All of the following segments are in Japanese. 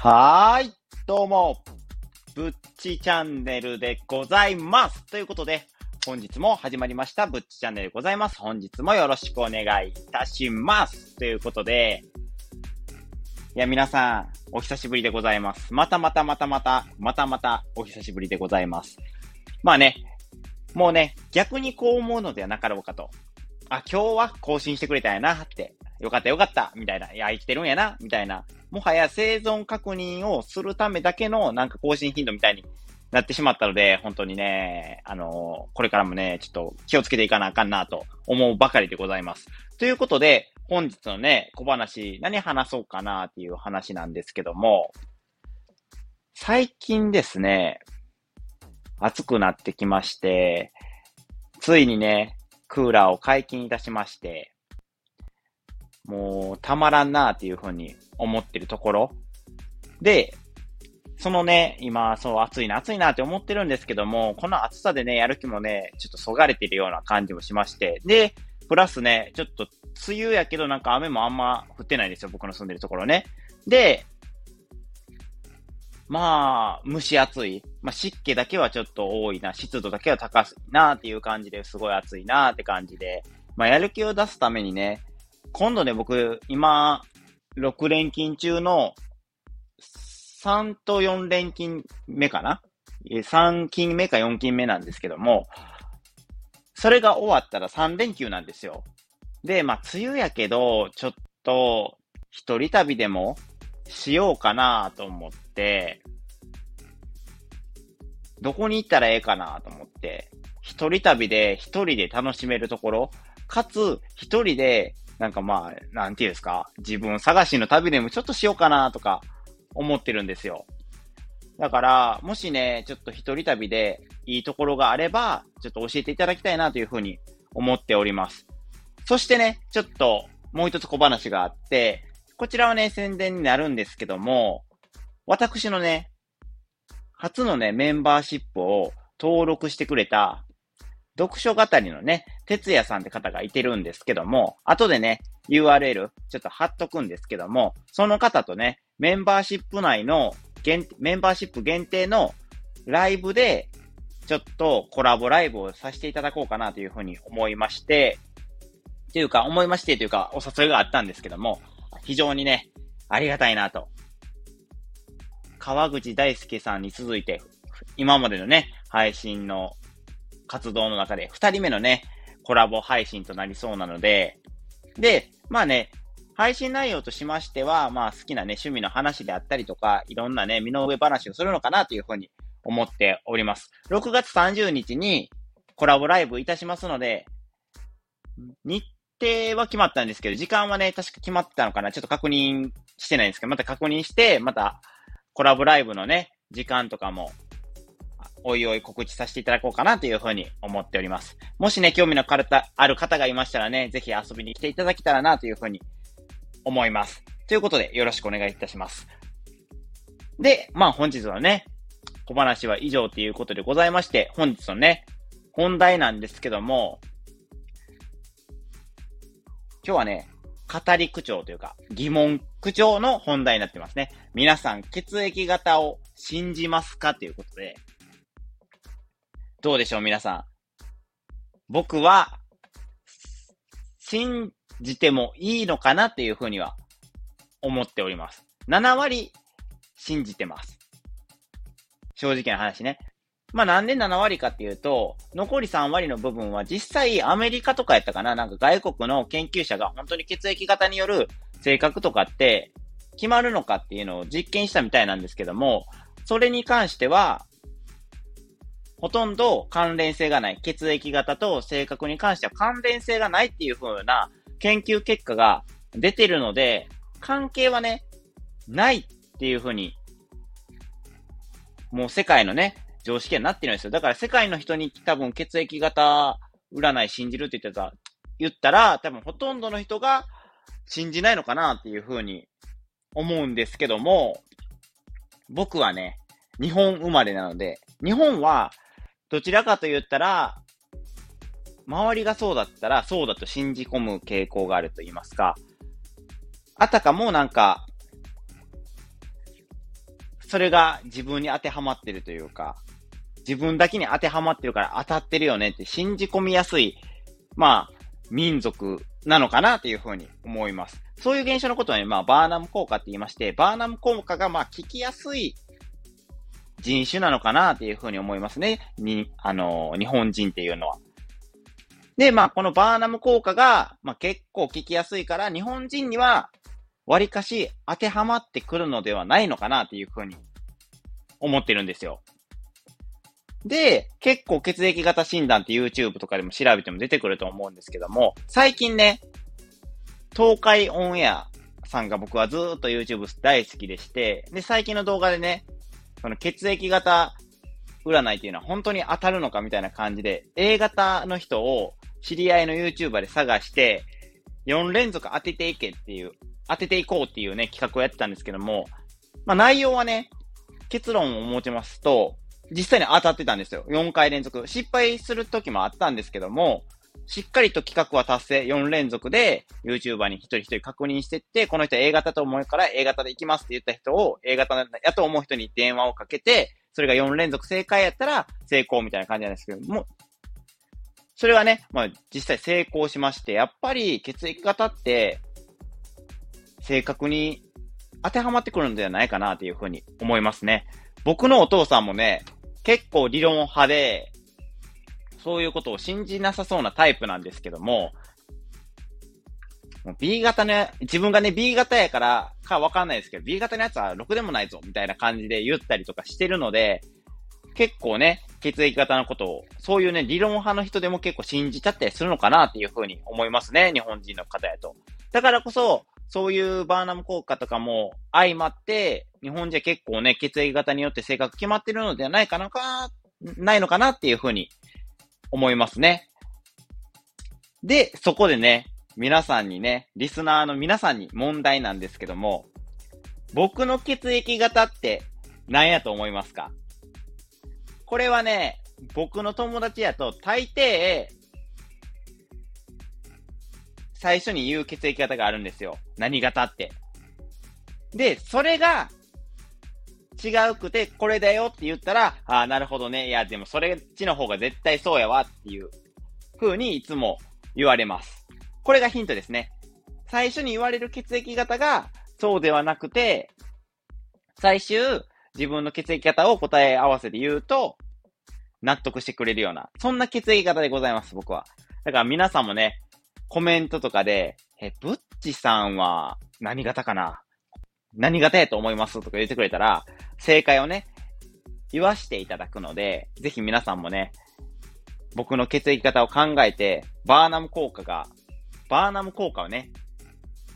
はーい、どうも、ぶっちチャンネルでございます。ということで、本日も始まりました、ぶっちチャンネルでございます。本日もよろしくお願いいたします。ということで、いや、皆さん、お久しぶりでございます。またまたまたまた、またまたお久しぶりでございます。まあね、もうね、逆にこう思うのではなかろうかと。あ、今日は更新してくれたんやなって。よかったよかったみたいな。いや、生きてるんやなみたいな。もはや生存確認をするためだけのなんか更新頻度みたいになってしまったので、本当にね、あのーこれからもね、ちょっと気をつけていかなあかんなと思うばかりでございます。ということで、本日のね、小話、何話そうかなっていう話なんですけども、最近ですね、暑くなってきまして、ついにね、クーラーを解禁いたしまして、もうたまらんなっていうふうに思ってるところ。で、そのね、今、そう暑いな、暑いなって思ってるんですけども、この暑さでね、やる気もね、ちょっとそがれてるような感じもしまして、で、プラスね、ちょっと梅雨やけどなんか雨もあんま降ってないんですよ、僕の住んでるところね。で、まあ、蒸し暑い。まあ、湿気だけはちょっと多いな、湿度だけは高いなっていう感じですごい暑いなって感じで、まあ、やる気を出すためにね、今度ね、僕、今、6連勤中の3と4連勤目かな ?3 勤目か4勤目なんですけども、それが終わったら3連休なんですよ。で、まあ、梅雨やけど、ちょっと、一人旅でもしようかなと思って、どこに行ったらええかなと思って、一人旅で一人で楽しめるところ、かつ一人で、なんかまあ、なんていうんですか、自分探しの旅でもちょっとしようかなとか思ってるんですよ。だから、もしね、ちょっと一人旅でいいところがあれば、ちょっと教えていただきたいなというふうに思っております。そしてね、ちょっともう一つ小話があって、こちらはね、宣伝になるんですけども、私のね、初のね、メンバーシップを登録してくれた、読書語りのね、哲也さんって方がいてるんですけども、後でね、URL ちょっと貼っとくんですけども、その方とね、メンバーシップ内の、メンバーシップ限定のライブで、ちょっとコラボライブをさせていただこうかなというふうに思いまして、というか、思いましてというか、お誘いがあったんですけども、非常にね、ありがたいなと。川口大輔さんに続いて、今までのね、配信の活動の中で、二人目のね、コラボ配信となりそうなので、で、まあね、配信内容としましては、まあ好きなね、趣味の話であったりとか、いろんなね、身の上話をするのかなというふうに思っております。6月30日にコラボライブいたしますので、日程は決まったんですけど、時間はね、確か決まってたのかなちょっと確認してないんですけど、また確認して、またコラボライブのね、時間とかも、おいおい告知させていただこうかなというふうに思っております。もしね、興味の方ある方がいましたらね、ぜひ遊びに来ていただけたらなというふうに思います。ということで、よろしくお願いいたします。で、まあ本日のね、小話は以上ということでございまして、本日のね、本題なんですけども、今日はね、語り口調というか、疑問口調の本題になってますね。皆さん、血液型を信じますか？ということで、どうでしょう、皆さん。僕は、信じてもいいのかなっていうふうには思っております。7割信じてます。正直な話ね。まあなんで7割かっていうと、残り3割の部分は実際アメリカとかやったかななんか外国の研究者が本当に血液型による性格とかって決まるのかっていうのを実験したみたいなんですけども、それに関しては、ほとんど関連性がない。血液型と性格に関しては関連性がないっていう風な研究結果が出てるので、関係はね、ないっていう風に、もう世界のね、常識になってるんですよ。だから世界の人に多分血液型占い信じるって言ってた、言ったら、多分ほとんどの人が信じないのかなっていう風に思うんですけども、僕はね、日本生まれなので、日本はどちらかと言ったら、周りがそうだったら、そうだと信じ込む傾向があると言いますか、あたかもなんか、それが自分に当てはまってるというか、自分だけに当てはまってるから当たってるよねって信じ込みやすい、まあ、民族なのかなというふうに思います。そういう現象のことはね、まあ、バーナム効果って言いまして、バーナム効果がまあ、聞きやすい人種なのかなというふうに思いますね。に、あの、日本人っていうのは。で、まあ、このバーナム効果が、まあ、結構聞きやすいから、日本人には、割かし当てはまってくるのではないのかなっていうふうに思ってるんですよ。で、結構血液型診断って YouTube とかでも調べても出てくると思うんですけども、最近ね、東海オンエアさんが僕はずーっと YouTube 大好きでして、で、最近の動画でね、その血液型占いっていうのは本当に当たるのかみたいな感じで、A 型の人を知り合いの YouTuber で探して、4連続当てていけっていう当てていこうっていうね、企画をやってたんですけども、まあ内容はね、結論を持ちますと、実際に当たってたんですよ。4回連続。失敗する時もあったんですけども、しっかりと企画は達成、4連続で YouTuber に一人一人確認してって、この人 A 型と思うから A 型で行きますって言った人を A 型やと思う人に電話をかけて、それが4連続正解やったら成功みたいな感じなんですけども、それはね、まあ実際成功しまして、やっぱり血液型って正確に当てはまってくるんではないかなというふうに思いますね。僕のお父さんもね、結構理論派で、そういうことを信じなさそうなタイプなんですけども、B 型の、自分がね、B 型やからかわかんないですけど、B 型のやつはろくでもないぞ、みたいな感じで言ったりとかしてるので、結構ね、血液型のことを、そういうね、理論派の人でも結構信じちゃったりするのかなっていうふうに思いますね、日本人の方やと。だからこそ、そういうバーナム効果とかも相まって、日本人は結構ね、血液型によって性格決まってるのではないかなか、ないのかなっていうふうに思いますね。で、そこでね、皆さんにね、リスナーの皆さんに問題なんですけども、僕の血液型って何やと思いますか？これはね、僕の友達やと大抵最初に言う血液型があるんですよ。何型って。で、それが違うくて、これだよって言ったら、ああ、なるほどね。いや、でもそれっちの方が絶対そうやわっていう風にいつも言われます。これがヒントですね。最初に言われる血液型がそうではなくて、最終自分の血液型を答え合わせて言うと、納得してくれるような、そんな血液型でございます、僕は。だから皆さんもね、コメントとかで、え、ブッチさんは何型かな？何型やと思います？とか言ってくれたら、正解をね、言わしていただくので、ぜひ皆さんもね、僕の血液型を考えて、バーナム効果が、バーナム効果をね、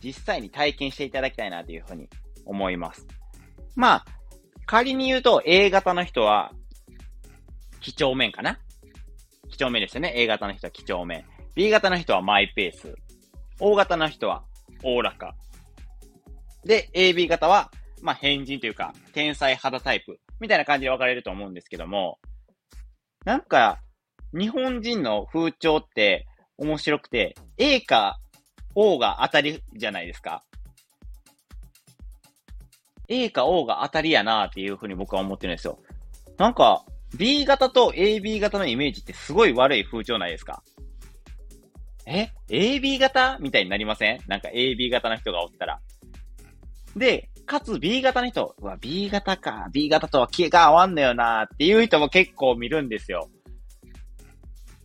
実際に体験していただきたいなというふうに思います。まあ、仮に言うと A 型の人は、几帳面かな？几帳面ですよね。A 型の人は几帳面。B 型の人はマイペース。O 型の人はおおらか。で、AB 型は、まあ、変人というか、天才肌タイプ。みたいな感じで分かれると思うんですけども、なんか、日本人の風潮って面白くて、A か O が当たりじゃないですか。A か O が当たりやなっていうふうに僕は思ってるんですよ。なんか、B 型と AB 型のイメージってすごい悪い風潮ないですかえ ?AB 型？みたいになりません？なんか AB 型の人がおったら。で、かつ B 型の人、うわ、B 型か、B 型とは気が合わんのよなっていう人も結構見るんですよ。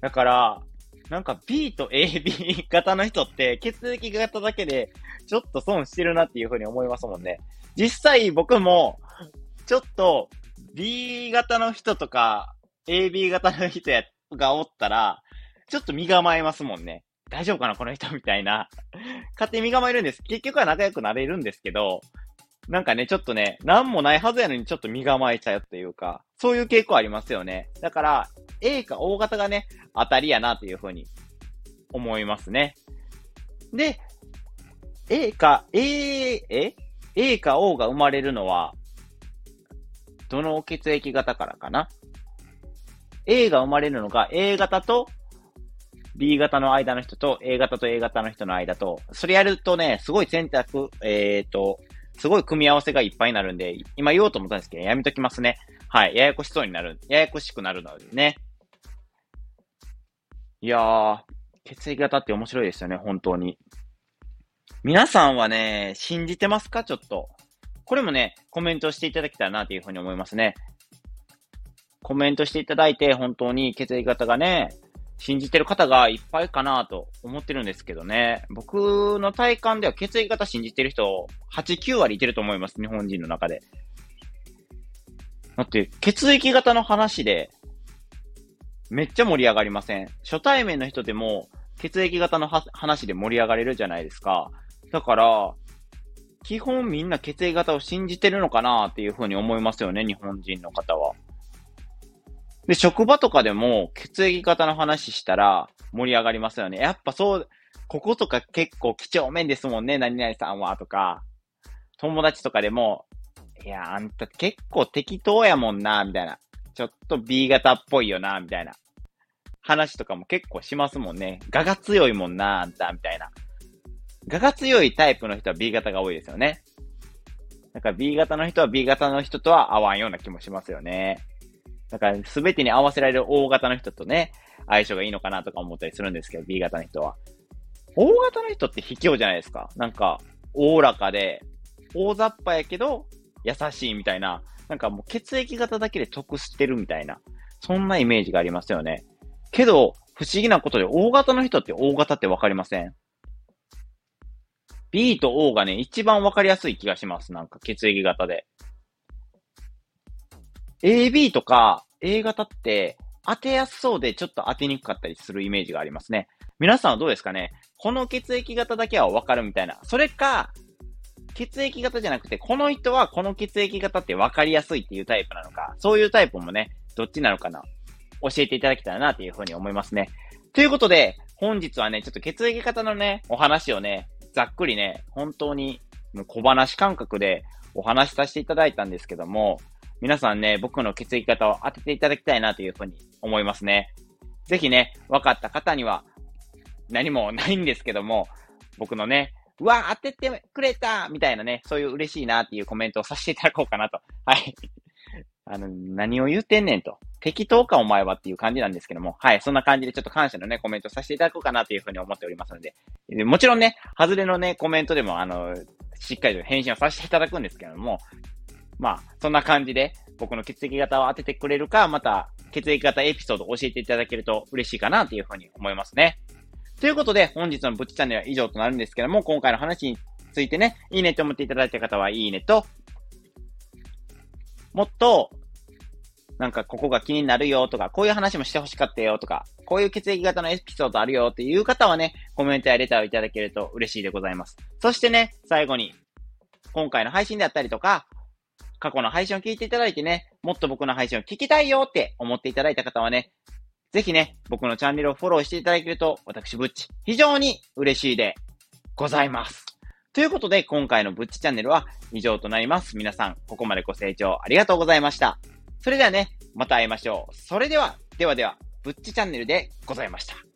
だから、なんか B と AB 型の人って血液型だけでちょっと損してるなっていうふうに思いますもんね。実際僕もちょっと B 型の人とか AB 型の人やがおったらちょっと身構えますもんね。大丈夫かなこの人みたいな。勝手に身構えるんです。結局は仲良くなれるんですけど、なんかね、ちょっとね、なんもないはずやのにちょっと身構えちゃうっていうか、そういう傾向ありますよね。だから、A か O 型がね、当たりやなというふうに思いますね。で、A か、A、え ?A か O が生まれるのは、どの血液型からかな ?A が生まれるのが A 型と B 型の間の人と A 型と A 型の人の間と、それやるとね、すごい選択、えっ、ー、と、すごい組み合わせがいっぱいになるんで、今言おうと思ったんですけど、やめときますね。はい。ややこしそうになる。ややこしくなるのでね。いやー、血液型って面白いですよね、本当に。皆さんはね、信じてますか？ちょっと。これもね、コメントしていただきたいなというふうに思いますね。コメントしていただいて、本当に血液型がね、信じてる方がいっぱいかなと思ってるんですけどね。僕の体感では血液型信じてる人、8、9割いてると思います。日本人の中で。だって、血液型の話で、めっちゃ盛り上がりません。初対面の人でも、血液型の話で盛り上がれるじゃないですか。だから、基本みんな血液型を信じてるのかなっていうふうに思いますよね、日本人の方は。で、職場とかでも血液型の話したら盛り上がりますよね。やっぱそう、こことか結構几帳面ですもんね、何々さんは、とか。友達とかでも、いや、あんた結構適当やもんな、みたいな。ちょっと B 型っぽいよな、みたいな。話とかも結構しますもんね。我が強いもんな、あんた、みたいな。我が強いタイプの人は B 型が多いですよね。だから B 型の人は B 型の人とは合わんような気もしますよね。だから全てに合わせられる O 型の人とね、相性がいいのかなとか思ったりするんですけど、B 型の人は。O 型の人って卑怯じゃないですか。なんか、おおらかで、大雑把やけど、優しいみたいな。なんかもう血液型だけで得してるみたいな。そんなイメージがありますよね。けど、不思議なことで、O 型の人って O 型ってわかりません ?B と O がね、一番わかりやすい気がします。なんか血液型で。AB とか A 型って当てやすそうでちょっと当てにくかったりするイメージがありますね。皆さんはどうですかね？この血液型だけはわかるみたいな。それか、血液型じゃなくて、この人はこの血液型って分かりやすいっていうタイプなのか、そういうタイプもね、どっちなのかな？教えていただけたらなというふうに思いますね。ということで、本日はね、ちょっと血液型のね、お話をね、ざっくりね、本当に小話感覚でお話しさせていただいたんですけども、皆さんね、僕の血液型を当てていただきたいなというふうに思いますね。ぜひね、分かった方には、何もないんですけども、僕のね、うわ、当ててくれたみたいなね、そういう嬉しいなっていうコメントをさせていただこうかなと。はい。あの、何を言ってんねんと。適当かお前はっていう感じなんですけども、はい、そんな感じでちょっと感謝のね、コメントさせていただこうかなというふうに思っておりますので、もちろんね、外れのね、コメントでも、あの、しっかりと返信をさせていただくんですけども、まあ、そんな感じで、僕の血液型を当ててくれるか、また、血液型エピソードを教えていただけると嬉しいかなというふうに思いますね。ということで、本日のブッチチャンネルは以上となるんですけども、今回の話についてね、いいねと思っていただいた方はいいねと、もっと、なんかここが気になるよとか、こういう話もしてほしかったよとか、こういう血液型のエピソードあるよっていう方はね、コメントやレターをいただけると嬉しいでございます。そしてね、最後に、今回の配信であったりとか、過去の配信を聞いていただいてね、もっと僕の配信を聞きたいよって思っていただいた方はね、ぜひね、僕のチャンネルをフォローしていただけると、私、ブッチ、非常に嬉しいでございます。ということで、今回のブッチチャンネルは以上となります。皆さん、ここまでご清聴ありがとうございました。それではね、また会いましょう。それでは、ではでは、ブッチチャンネルでございました。